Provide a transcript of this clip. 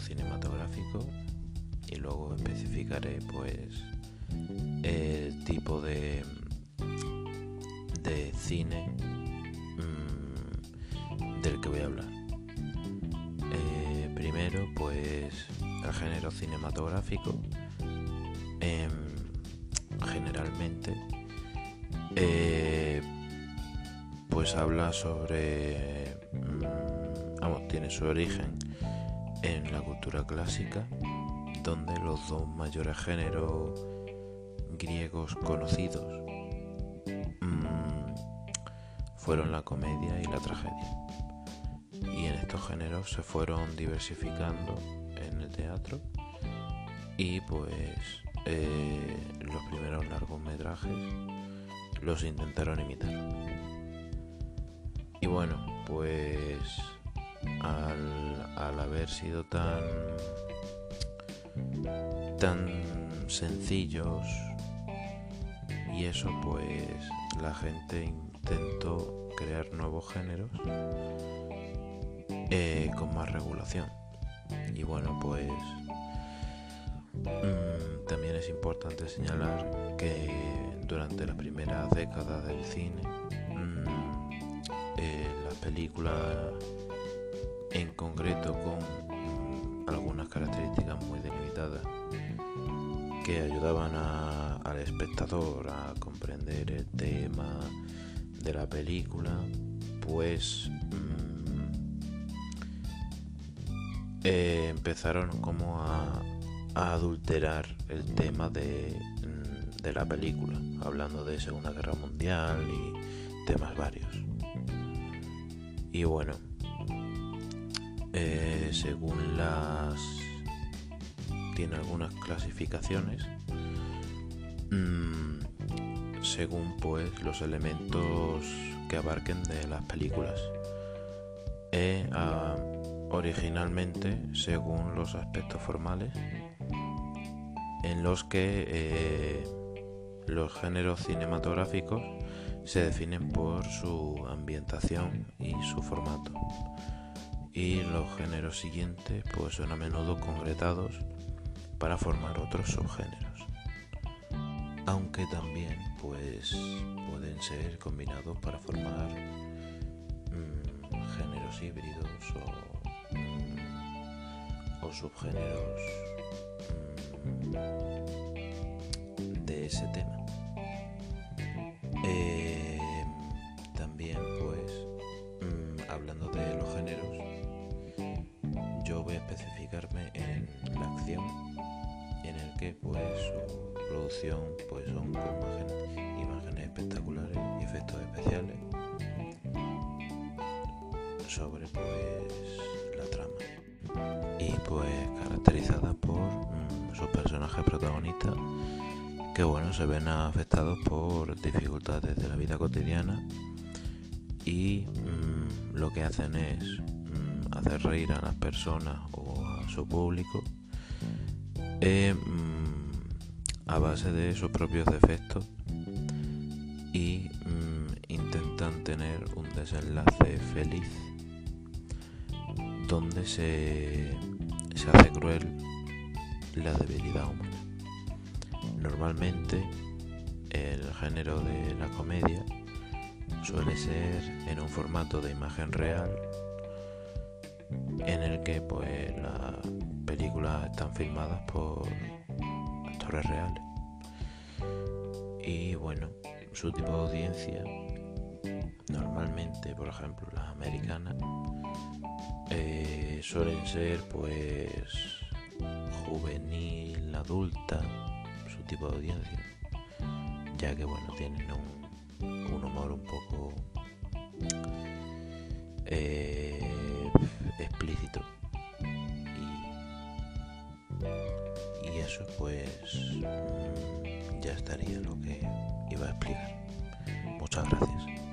cinematográfico y luego especificaré pues el tipo de, de cine mm, del que voy a hablar. Eh, primero pues el género cinematográfico. Em, generalmente eh, pues habla sobre tiene su origen en la cultura clásica donde los dos mayores géneros griegos conocidos mm, fueron la comedia y la tragedia y en estos géneros se fueron diversificando en el teatro y pues eh, los primeros largometrajes los intentaron imitar. Y bueno, pues al, haber sido tan tan sencillos. Y eso pues la gente intentó crear nuevos géneros eh, con más regulación. Y bueno pues mm, también es importante señalar que durante la primera década del cine mm, eh, las películas en concreto con mm, algunas características muy delimitadas que ayudaban al espectador a comprender el tema de la película pues eh, empezaron como a, adulterar el tema de, mm, de, la película, hablando de Segunda Guerra Mundial y temas varios. Y bueno, eh, según las... tiene algunas clasificaciones, mm, según pues los elementos que abarquen de las películas. Eh, originalmente según los aspectos formales en los que eh, los géneros cinematográficos se definen por su ambientación y su formato y los géneros siguientes pues son a menudo concretados para formar otros subgéneros aunque también pues pueden ser combinados para formar mm, géneros híbridos o o subgéneros mm, de ese tema. Eh, también pues mm, hablando de especificarme en la acción en el que pues su producción pues son imágenes, espectaculares y efectos especiales sobre pues la trama. Y pues caracterizada por mm, sus personajes protagonistas que bueno se ven afectados por dificultades de la vida cotidiana y mm, lo que hacen es hacer reír a las personas o a su público eh, a base de sus propios defectos y intentan tener un desenlace feliz donde se, se hace cruel la debilidad humana. Normalmente el género de la comedia suele ser en un formato de imagen real que pues las películas están filmadas por actores reales. Y bueno su tipo de audiencia normalmente por ejemplo las americanas eh, suelen ser pues juvenil, adulta, su tipo de audiencia, ya que bueno, tienen un, humor un poco eh, Y, y eso pues ya estaría lo que iba a explicar. Muchas gracias.